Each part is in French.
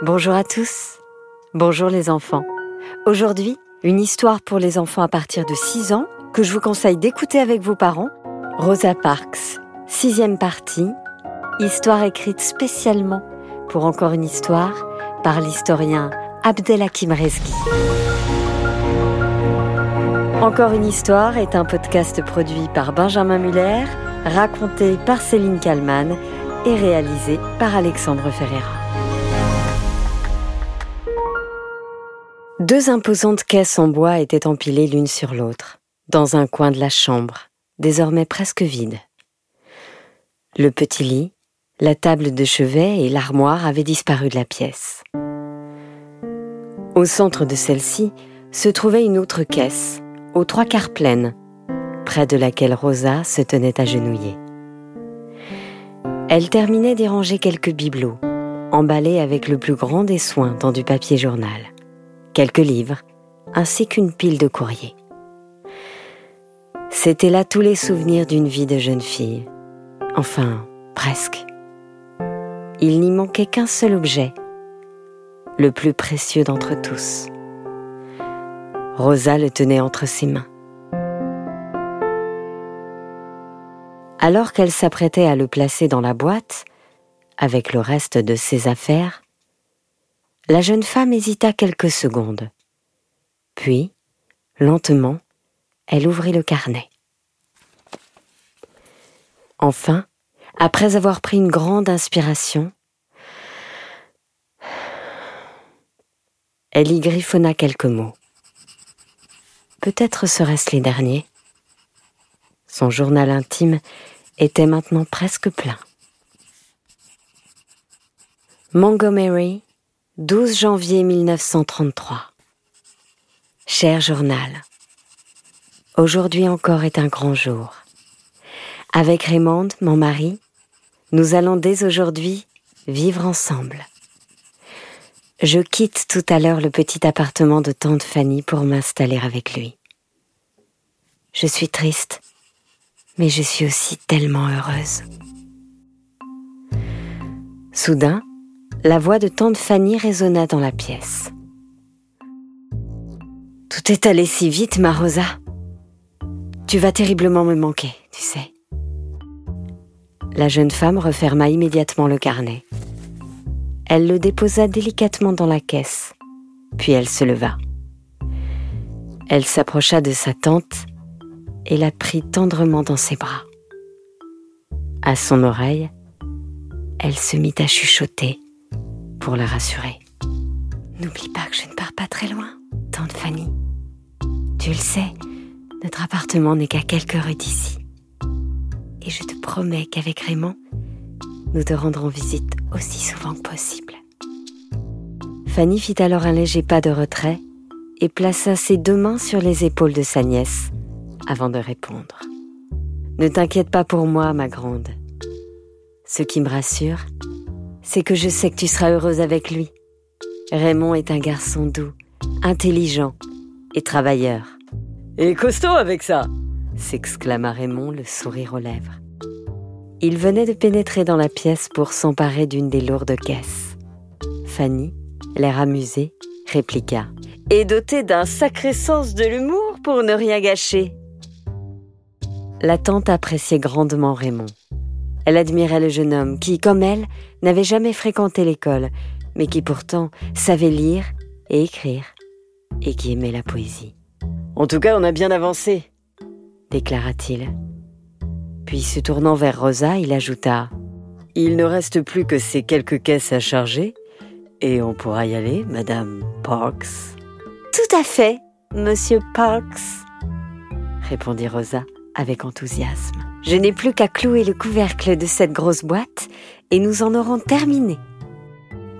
Bonjour à tous. Bonjour les enfants. Aujourd'hui, une histoire pour les enfants à partir de 6 ans que je vous conseille d'écouter avec vos parents. Rosa Parks, sixième partie, histoire écrite spécialement pour encore une histoire par l'historien Abdelhakim Rezki. Encore une histoire est un podcast produit par Benjamin Muller, raconté par Céline Kallmann et réalisé par Alexandre Ferreira. Deux imposantes caisses en bois étaient empilées l'une sur l'autre, dans un coin de la chambre, désormais presque vide. Le petit lit, la table de chevet et l'armoire avaient disparu de la pièce. Au centre de celle-ci se trouvait une autre caisse, aux trois quarts pleine, près de laquelle Rosa se tenait agenouillée. Elle terminait d'y ranger quelques bibelots, emballés avec le plus grand des soins dans du papier journal, quelques livres, ainsi qu'une pile de courriers. C'étaient là tous les souvenirs d'une vie de jeune fille. Enfin, presque. Il n'y manquait qu'un seul objet, le plus précieux d'entre tous. Rosa le tenait entre ses mains. Alors qu'elle s'apprêtait à le placer dans la boîte, avec le reste de ses affaires, la jeune femme hésita quelques secondes. Puis, lentement, elle ouvrit le carnet. Enfin, après avoir pris une grande inspiration, elle y griffonna quelques mots. Peut-être serait-ce les derniers. Son journal intime était maintenant presque plein. Montgomery, 12 janvier 1933. Cher journal, aujourd'hui encore est un grand jour. Avec Raymond, mon mari, nous allons dès aujourd'hui vivre ensemble. Je quitte tout à l'heure le petit appartement de tante Fanny pour m'installer avec lui. Je suis triste, mais je suis aussi tellement heureuse. Soudain, la voix de tante Fanny résonna dans la pièce. Tout est allé si vite, ma Rosa. Tu vas terriblement me manquer, tu sais. La jeune femme referma immédiatement le carnet. Elle le déposa délicatement dans la caisse, puis elle se leva. Elle s'approcha de sa tante et la prit tendrement dans ses bras. À son oreille, elle se mit à chuchoter pour la rassurer. N'oublie pas que je ne pars pas très loin, tante Fanny. Tu le sais, notre appartement n'est qu'à quelques rues d'ici. Et je te promets qu'avec Raymond, nous te rendrons visite aussi souvent que possible. Fanny fit alors un léger pas de retrait et plaça ses deux mains sur les épaules de sa nièce avant de répondre. Ne t'inquiète pas pour moi, ma grande. Ce qui me rassure, c'est que je sais que tu seras heureuse avec lui. Raymond est un garçon doux, intelligent et travailleur. Et costaud avec ça s'exclama Raymond, le sourire aux lèvres. Il venait de pénétrer dans la pièce pour s'emparer d'une des lourdes caisses. Fanny, l'air amusé, répliqua. Et doté d'un sacré sens de l'humour pour ne rien gâcher. La tante appréciait grandement Raymond. Elle admirait le jeune homme qui, comme elle, n'avait jamais fréquenté l'école, mais qui pourtant savait lire et écrire, et qui aimait la poésie. En tout cas, on a bien avancé, déclara-t-il. Puis se tournant vers Rosa, il ajouta Il ne reste plus que ces quelques caisses à charger, et on pourra y aller, Madame Parks. Tout à fait, Monsieur Parks, répondit Rosa avec enthousiasme. Je n'ai plus qu'à clouer le couvercle de cette grosse boîte et nous en aurons terminé.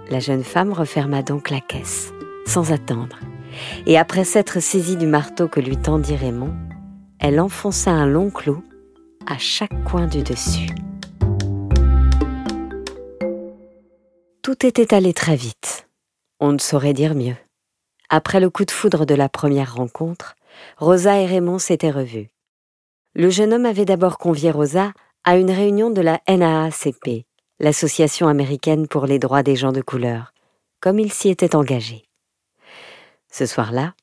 La jeune femme referma donc la caisse, sans attendre, et après s'être saisie du marteau que lui tendit Raymond, elle enfonça un long clou à chaque coin du dessus. Tout était allé très vite. On ne saurait dire mieux. Après le coup de foudre de la première rencontre, Rosa et Raymond s'étaient revus. Le jeune homme avait d'abord convié Rosa à une réunion de la NAACP, l'Association américaine pour les droits des gens de couleur, comme il s'y était engagé. Ce soir-là,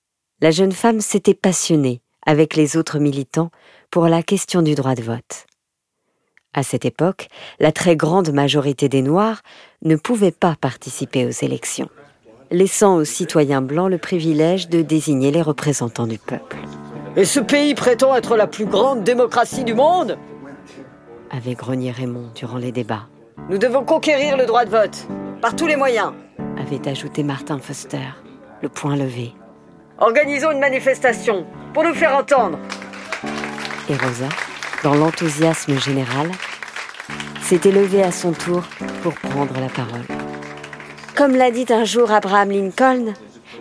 la jeune femme s'était passionnée avec les autres militants pour la question du droit de vote. À cette époque, la très grande majorité des Noirs ne pouvaient pas participer aux élections, laissant aux citoyens blancs le privilège de désigner les représentants du peuple. Et ce pays prétend être la plus grande démocratie du monde avait grogné Raymond durant les débats. Nous devons conquérir le droit de vote, par tous les moyens, avait ajouté Martin Foster, le poing levé. Organisons une manifestation pour nous faire entendre. Et Rosa, dans l'enthousiasme général, s'était levée à son tour pour prendre la parole. Comme l'a dit un jour Abraham Lincoln,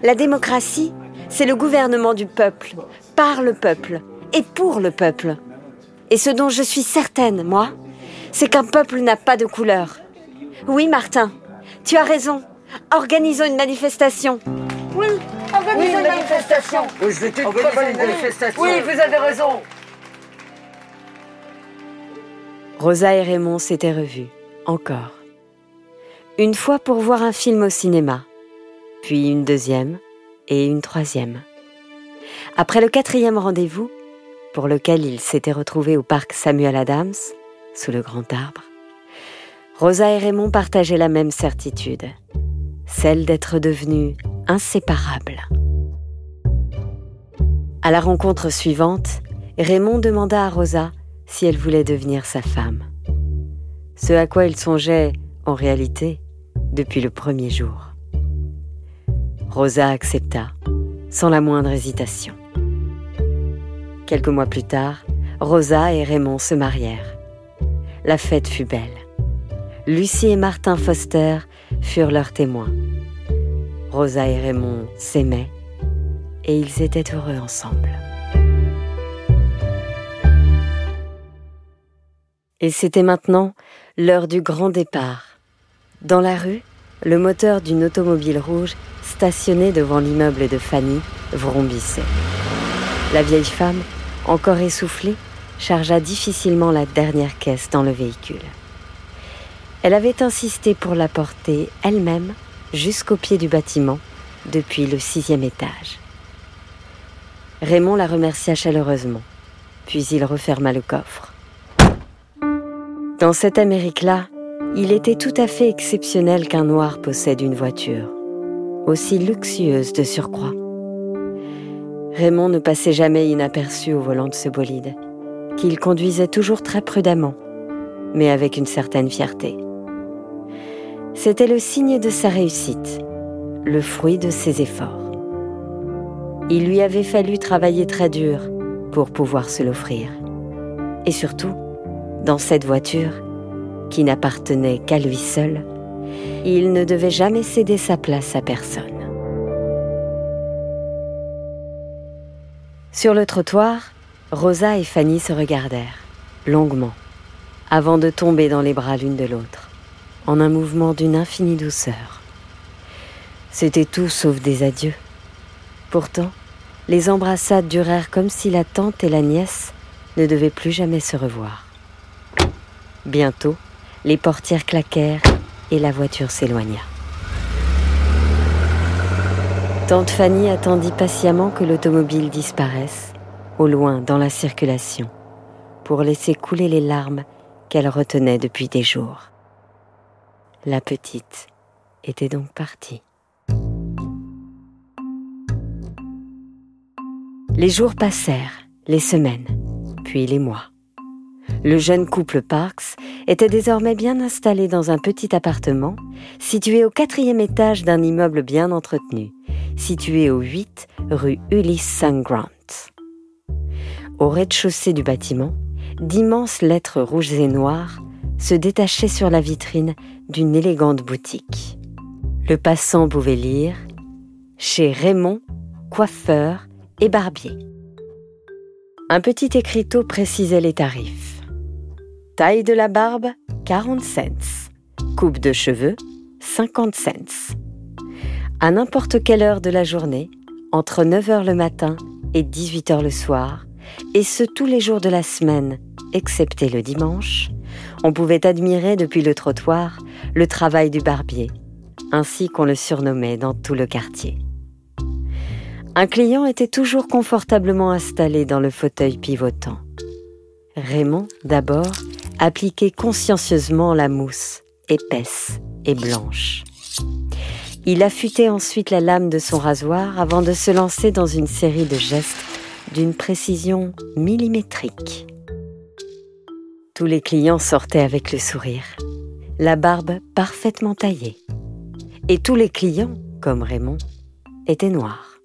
la démocratie, c'est le gouvernement du peuple, par le peuple et pour le peuple. Et ce dont je suis certaine, moi, c'est qu'un peuple n'a pas de couleur. Oui, Martin, tu as raison. Organisons une manifestation. Oui, organisons une manifestation. Oui, je vais une manifestation. Oui, vous avez raison. Rosa et Raymond s'étaient revus, encore. Une fois pour voir un film au cinéma, puis une deuxième et une troisième. Après le quatrième rendez-vous, pour lequel ils s'étaient retrouvés au parc Samuel Adams, sous le grand arbre, Rosa et Raymond partageaient la même certitude, celle d'être devenus inséparables. À la rencontre suivante, Raymond demanda à Rosa si elle voulait devenir sa femme. Ce à quoi il songeait, en réalité, depuis le premier jour. Rosa accepta, sans la moindre hésitation. Quelques mois plus tard, Rosa et Raymond se marièrent. La fête fut belle. Lucie et Martin Foster furent leurs témoins. Rosa et Raymond s'aimaient et ils étaient heureux ensemble. Et c'était maintenant l'heure du grand départ. Dans la rue, le moteur d'une automobile rouge stationnée devant l'immeuble de Fanny vrombissait. La vieille femme, encore essoufflée, chargea difficilement la dernière caisse dans le véhicule. Elle avait insisté pour la porter elle-même jusqu'au pied du bâtiment, depuis le sixième étage. Raymond la remercia chaleureusement, puis il referma le coffre. Dans cette Amérique-là, il était tout à fait exceptionnel qu'un noir possède une voiture, aussi luxueuse de surcroît. Raymond ne passait jamais inaperçu au volant de ce bolide, qu'il conduisait toujours très prudemment, mais avec une certaine fierté. C'était le signe de sa réussite, le fruit de ses efforts. Il lui avait fallu travailler très dur pour pouvoir se l'offrir. Et surtout, dans cette voiture, qui n'appartenait qu'à lui seul, il ne devait jamais céder sa place à personne. Sur le trottoir, Rosa et Fanny se regardèrent, longuement, avant de tomber dans les bras l'une de l'autre, en un mouvement d'une infinie douceur. C'était tout sauf des adieux. Pourtant, les embrassades durèrent comme si la tante et la nièce ne devaient plus jamais se revoir. Bientôt, les portières claquèrent et la voiture s'éloigna. Tante Fanny attendit patiemment que l'automobile disparaisse, au loin dans la circulation, pour laisser couler les larmes qu'elle retenait depuis des jours. La petite était donc partie. Les jours passèrent, les semaines, puis les mois. Le jeune couple Parks était désormais bien installé dans un petit appartement situé au quatrième étage d'un immeuble bien entretenu, situé au 8 rue Ulysse. Grant. Au rez-de-chaussée du bâtiment, d'immenses lettres rouges et noires se détachaient sur la vitrine d'une élégante boutique. Le passant pouvait lire Chez Raymond, coiffeur et barbier. Un petit écriteau précisait les tarifs. Taille de la barbe, 40 cents. Coupe de cheveux, 50 cents. À n'importe quelle heure de la journée, entre 9h le matin et 18h le soir, et ce tous les jours de la semaine, excepté le dimanche, on pouvait admirer depuis le trottoir le travail du barbier, ainsi qu'on le surnommait dans tout le quartier. Un client était toujours confortablement installé dans le fauteuil pivotant. Raymond, d'abord, appliquait consciencieusement la mousse, épaisse et blanche. Il affûtait ensuite la lame de son rasoir avant de se lancer dans une série de gestes d'une précision millimétrique. Tous les clients sortaient avec le sourire, la barbe parfaitement taillée. Et tous les clients, comme Raymond, étaient noirs.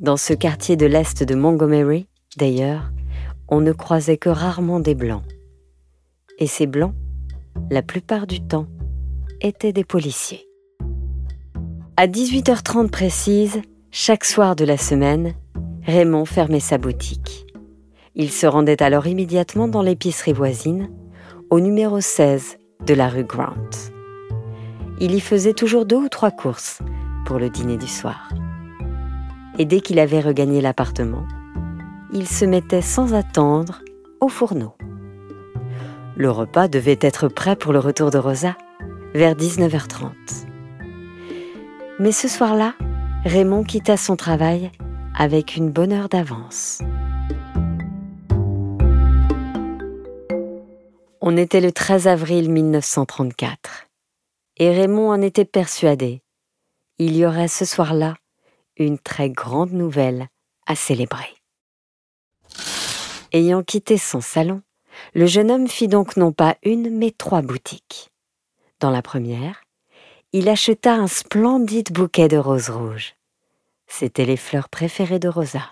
Dans ce quartier de l'Est de Montgomery, d'ailleurs, on ne croisait que rarement des blancs. Et ces blancs, la plupart du temps, étaient des policiers. À 18h30 précise, chaque soir de la semaine, Raymond fermait sa boutique. Il se rendait alors immédiatement dans l'épicerie voisine, au numéro 16 de la rue Grant. Il y faisait toujours deux ou trois courses pour le dîner du soir. Et dès qu'il avait regagné l'appartement, il se mettait sans attendre au fourneau. Le repas devait être prêt pour le retour de Rosa vers 19h30. Mais ce soir-là, Raymond quitta son travail avec une bonne heure d'avance. On était le 13 avril 1934 et Raymond en était persuadé. Il y aurait ce soir-là une très grande nouvelle à célébrer. Ayant quitté son salon, le jeune homme fit donc non pas une, mais trois boutiques. Dans la première, il acheta un splendide bouquet de roses rouges. C'étaient les fleurs préférées de Rosa.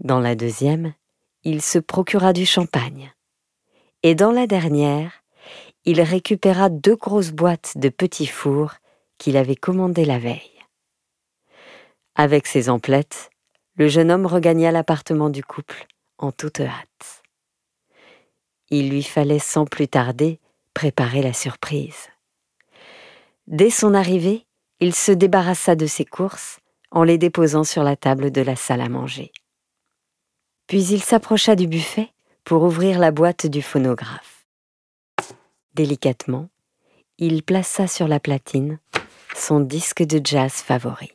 Dans la deuxième, il se procura du champagne. Et dans la dernière, il récupéra deux grosses boîtes de petits fours qu'il avait commandées la veille. Avec ses emplettes, le jeune homme regagna l'appartement du couple en toute hâte. Il lui fallait sans plus tarder préparer la surprise. Dès son arrivée, il se débarrassa de ses courses en les déposant sur la table de la salle à manger. Puis il s'approcha du buffet pour ouvrir la boîte du phonographe. Délicatement, il plaça sur la platine son disque de jazz favori.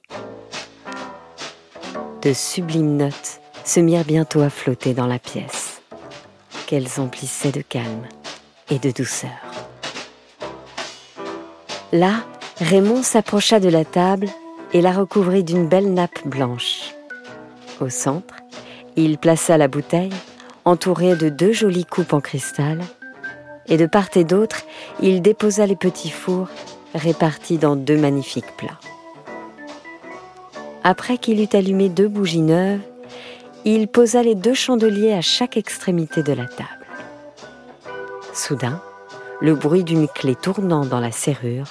De sublimes notes se mirent bientôt à flotter dans la pièce, qu'elles emplissaient de calme et de douceur. Là, Raymond s'approcha de la table et la recouvrit d'une belle nappe blanche. Au centre, il plaça la bouteille, entourée de deux jolies coupes en cristal, et de part et d'autre, il déposa les petits fours répartis dans deux magnifiques plats. Après qu'il eut allumé deux bougies neuves, il posa les deux chandeliers à chaque extrémité de la table. Soudain, le bruit d'une clé tournant dans la serrure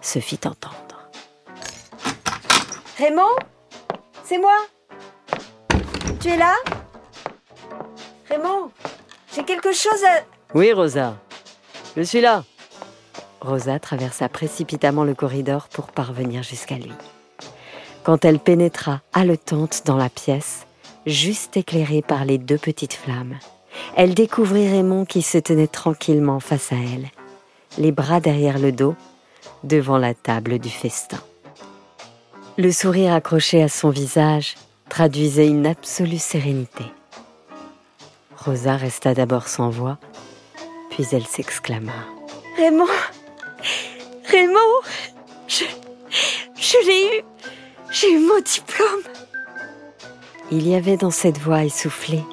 se fit entendre. Raymond C'est moi Tu es là? Raymond J'ai quelque chose à... Oui, Rosa. Je suis là. Rosa traversa précipitamment le corridor pour parvenir jusqu'à lui. Quand elle pénétra haletante dans la pièce, juste éclairée par les deux petites flammes, elle découvrit Raymond qui se tenait tranquillement face à elle, les bras derrière le dos, devant la table du festin. Le sourire accroché à son visage traduisait une absolue sérénité. Rosa resta d'abord sans voix, puis elle s'exclama. Raymond Raymond Je, l'ai eu J'ai eu mon diplôme Il y avait dans cette voix essoufflée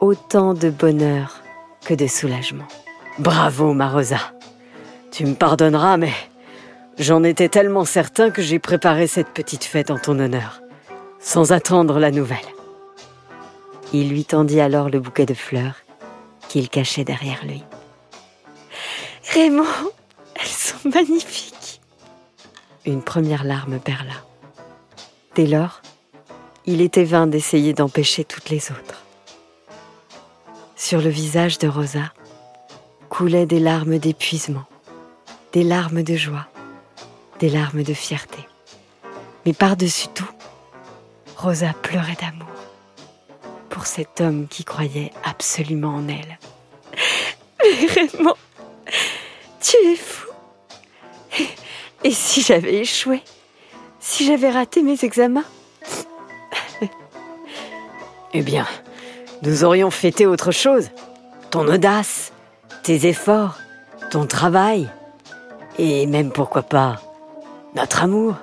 autant de bonheur que de soulagement. Bravo, ma Rosa Tu me pardonneras, mais J'en étais tellement certain que j'ai préparé cette petite fête en ton honneur, sans attendre la nouvelle. Il lui tendit alors le bouquet de fleurs qu'il cachait derrière lui. Raymond, elles sont magnifiques. Une première larme perla. Dès lors, il était vain d'essayer d'empêcher toutes les autres. Sur le visage de Rosa coulaient des larmes d'épuisement, des larmes de joie, des larmes de fierté. Mais par-dessus tout, Rosa pleurait d'amour pour cet homme qui croyait absolument en elle. Mais Raymond, tu es fou. Et si j'avais échoué Si j'avais raté mes examens Eh bien, nous aurions fêté autre chose. Ton audace, tes efforts, ton travail, et même pourquoi pas notre amour.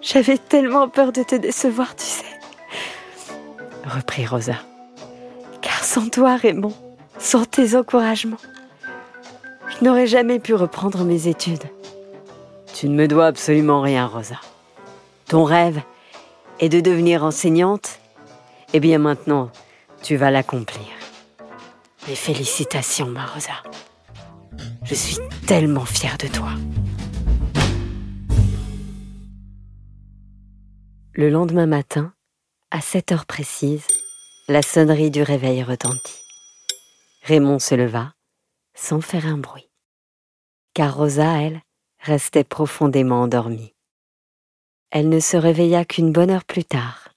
J'avais tellement peur de te décevoir, tu sais. Reprit Rosa. Car sans toi, Raymond, sans tes encouragements, je n'aurais jamais pu reprendre mes études. Tu ne me dois absolument rien, Rosa. Ton rêve est de devenir enseignante. Eh bien maintenant, tu vas l'accomplir. Mes félicitations, ma Rosa. Je suis tellement fière de toi. Le lendemain matin, à 7 heures précises, la sonnerie du réveil retentit. Raymond se leva, sans faire un bruit. Car Rosa, elle, restait profondément endormie. Elle ne se réveilla qu'une bonne heure plus tard.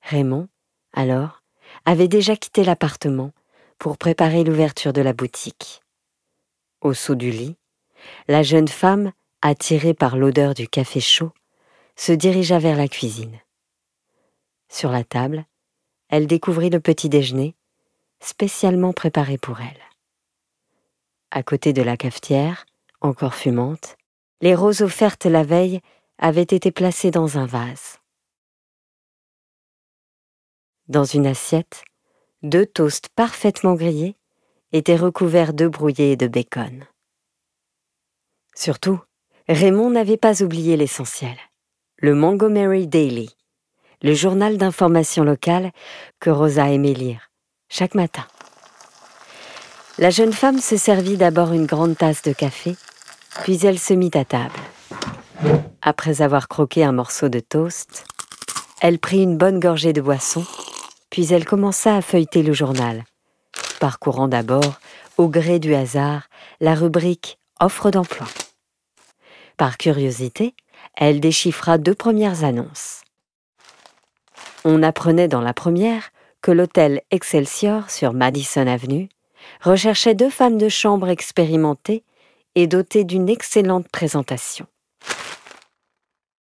Raymond, alors, avait déjà quitté l'appartement pour préparer l'ouverture de la boutique. Au saut du lit, la jeune femme, attirée par l'odeur du café chaud, se dirigea vers la cuisine. Sur la table, elle découvrit le petit déjeuner, spécialement préparé pour elle. À côté de la cafetière, encore fumante, les roses offertes la veille avaient été placées dans un vase. Dans une assiette, deux toasts parfaitement grillés étaient recouverts d'œufs brouillés et de bacon. Surtout, Raymond n'avait pas oublié l'essentiel le Montgomery Daily, le journal d'information locale que Rosa aimait lire chaque matin. La jeune femme se servit d'abord une grande tasse de café, puis elle se mit à table. Après avoir croqué un morceau de toast, elle prit une bonne gorgée de boisson, puis elle commença à feuilleter le journal, parcourant d'abord, au gré du hasard, la rubrique Offre d'emploi. Par curiosité, elle déchiffra deux premières annonces. On apprenait dans la première que l'hôtel Excelsior sur Madison Avenue recherchait deux femmes de chambre expérimentées et dotées d'une excellente présentation.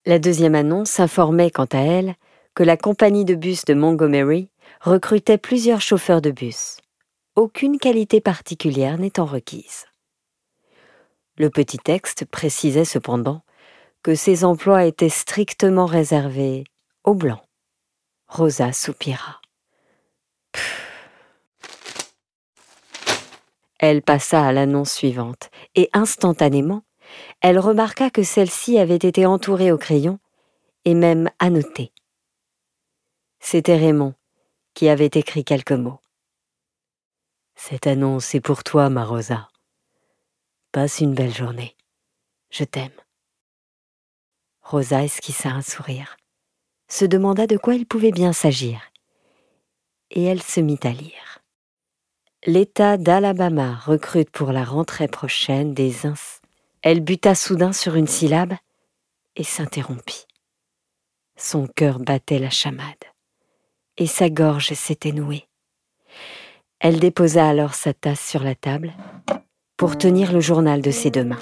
La deuxième annonce informait quant à elle que la compagnie de bus de Montgomery recrutait plusieurs chauffeurs de bus, aucune qualité particulière n'étant requise. Le petit texte précisait cependant que ces emplois étaient strictement réservés aux Blancs. Rosa soupira. Elle passa à l'annonce suivante, et instantanément, elle remarqua que celle-ci avait été entourée au crayon et même annotée. C'était Raymond qui avait écrit quelques mots. Cette annonce est pour toi, ma Rosa. Passe une belle journée. Je t'aime. Rosa esquissa un sourire, se demanda de quoi il pouvait bien s'agir, et elle se mit à lire. L'État d'Alabama recrute pour la rentrée prochaine des ins. Elle buta soudain sur une syllabe et s'interrompit. Son cœur battait la chamade, et sa gorge s'était nouée. Elle déposa alors sa tasse sur la table pour tenir le journal de ses deux mains.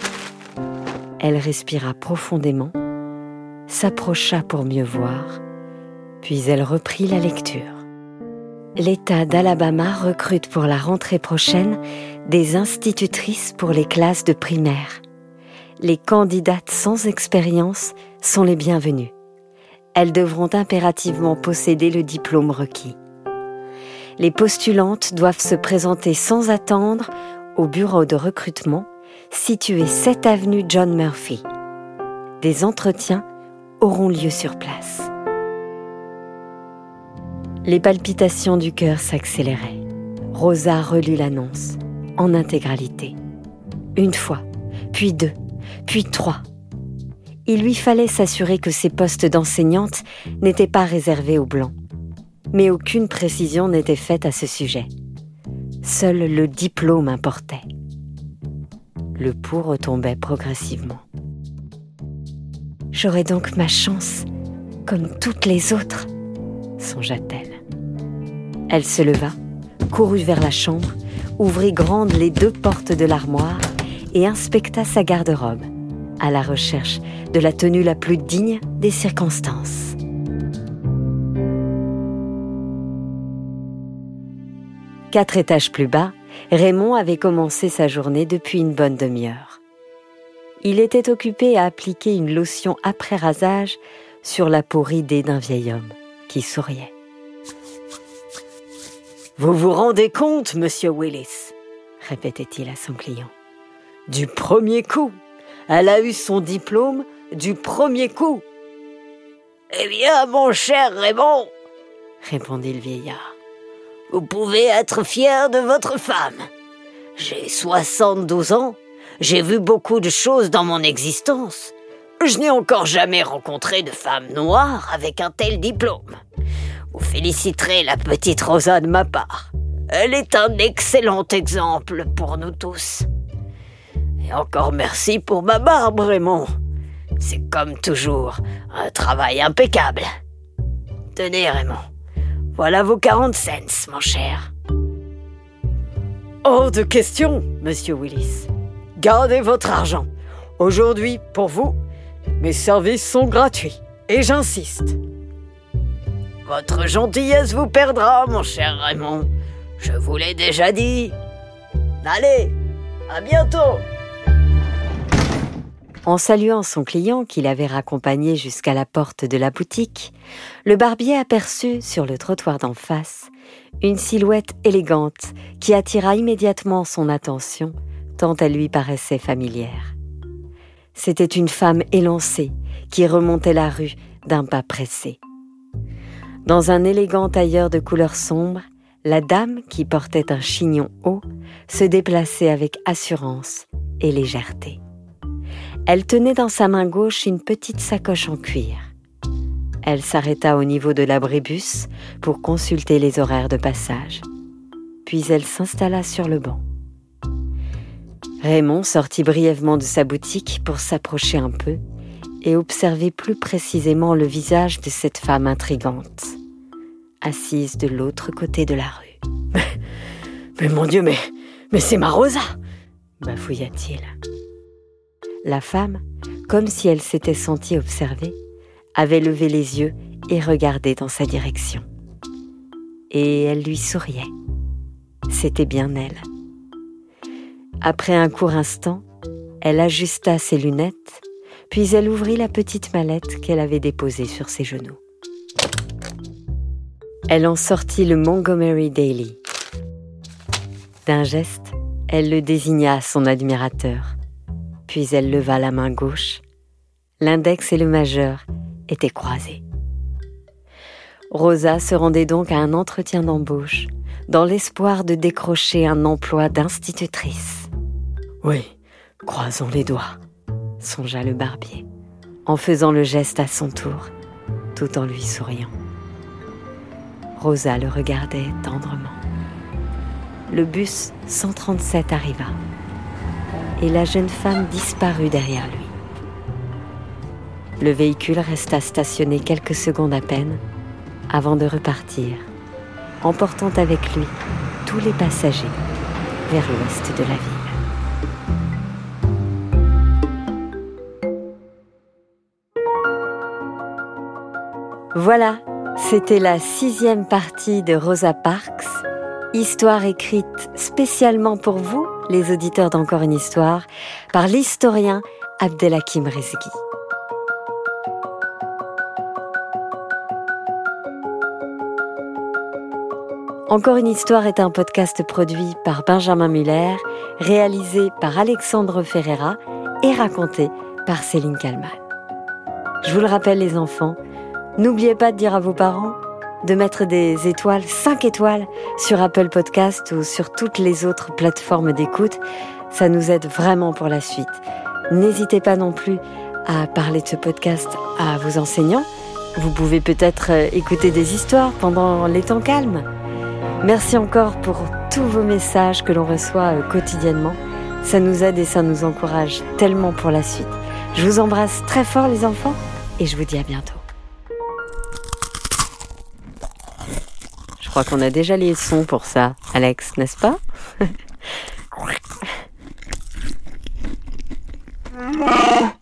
Elle respira profondément s'approcha pour mieux voir, puis elle reprit la lecture. L'État d'Alabama recrute pour la rentrée prochaine des institutrices pour les classes de primaire. Les candidates sans expérience sont les bienvenues. Elles devront impérativement posséder le diplôme requis. Les postulantes doivent se présenter sans attendre au bureau de recrutement situé 7 avenue John Murphy. Des entretiens auront lieu sur place. Les palpitations du cœur s'accéléraient. Rosa relut l'annonce en intégralité. Une fois, puis deux, puis trois. Il lui fallait s'assurer que ces postes d'enseignante n'étaient pas réservés aux blancs. Mais aucune précision n'était faite à ce sujet. Seul le diplôme importait. Le pouls retombait progressivement. J'aurai donc ma chance, comme toutes les autres, songea-t-elle. Elle se leva, courut vers la chambre, ouvrit grandes les deux portes de l'armoire et inspecta sa garde-robe. À la recherche de la tenue la plus digne des circonstances. Quatre étages plus bas, Raymond avait commencé sa journée depuis une bonne demi-heure. Il était occupé à appliquer une lotion après rasage sur la peau ridée d'un vieil homme qui souriait. Vous vous rendez compte, monsieur Willis? répétait-il à son client. Du premier coup. Elle a eu son diplôme du premier coup. Eh bien, mon cher Raymond, répondit le vieillard, vous pouvez être fier de votre femme. J'ai 72 ans, j'ai vu beaucoup de choses dans mon existence. Je n'ai encore jamais rencontré de femme noire avec un tel diplôme. Vous féliciterez la petite Rosa de ma part. Elle est un excellent exemple pour nous tous. Et encore merci pour ma barbe, Raymond. C'est comme toujours un travail impeccable. Tenez, Raymond. Voilà vos 40 cents, mon cher. Hors de question, monsieur Willis. Gardez votre argent. Aujourd'hui, pour vous, mes services sont gratuits. Et j'insiste. Votre gentillesse vous perdra, mon cher Raymond. Je vous l'ai déjà dit. Allez, à bientôt. En saluant son client qu'il avait raccompagné jusqu'à la porte de la boutique, le barbier aperçut sur le trottoir d'en face une silhouette élégante qui attira immédiatement son attention tant elle lui paraissait familière. C'était une femme élancée qui remontait la rue d'un pas pressé. Dans un élégant tailleur de couleur sombre, la dame, qui portait un chignon haut, se déplaçait avec assurance et légèreté. Elle tenait dans sa main gauche une petite sacoche en cuir. Elle s'arrêta au niveau de l'abribus pour consulter les horaires de passage. Puis elle s'installa sur le banc. Raymond sortit brièvement de sa boutique pour s'approcher un peu et observer plus précisément le visage de cette femme intrigante, assise de l'autre côté de la rue. Mais, mon Dieu, mais, mais c'est ma Rosa bafouilla-t-il. La femme, comme si elle s'était sentie observée, avait levé les yeux et regardé dans sa direction. Et elle lui souriait. C'était bien elle. Après un court instant, elle ajusta ses lunettes, puis elle ouvrit la petite mallette qu'elle avait déposée sur ses genoux. Elle en sortit le Montgomery Daily. D'un geste, elle le désigna à son admirateur puis elle leva la main gauche. L'index et le majeur étaient croisés. Rosa se rendait donc à un entretien d'embauche, dans l'espoir de décrocher un emploi d'institutrice. Oui, croisons les doigts, songea le barbier, en faisant le geste à son tour, tout en lui souriant. Rosa le regardait tendrement. Le bus 137 arriva et la jeune femme disparut derrière lui. Le véhicule resta stationné quelques secondes à peine avant de repartir, emportant avec lui tous les passagers vers l'ouest de la ville. Voilà, c'était la sixième partie de Rosa Parks, histoire écrite spécialement pour vous les auditeurs d'Encore une histoire, par l'historien Abdelhakim Rezghi. Encore une histoire est un podcast produit par Benjamin Muller, réalisé par Alexandre Ferreira et raconté par Céline Kalman. Je vous le rappelle les enfants, n'oubliez pas de dire à vos parents de mettre des étoiles, 5 étoiles sur Apple Podcast ou sur toutes les autres plateformes d'écoute. Ça nous aide vraiment pour la suite. N'hésitez pas non plus à parler de ce podcast à vos enseignants. Vous pouvez peut-être euh, écouter des histoires pendant les temps calmes. Merci encore pour tous vos messages que l'on reçoit euh, quotidiennement. Ça nous aide et ça nous encourage tellement pour la suite. Je vous embrasse très fort les enfants et je vous dis à bientôt. Crois qu'on a déjà les sons pour ça, Alex, n'est-ce pas?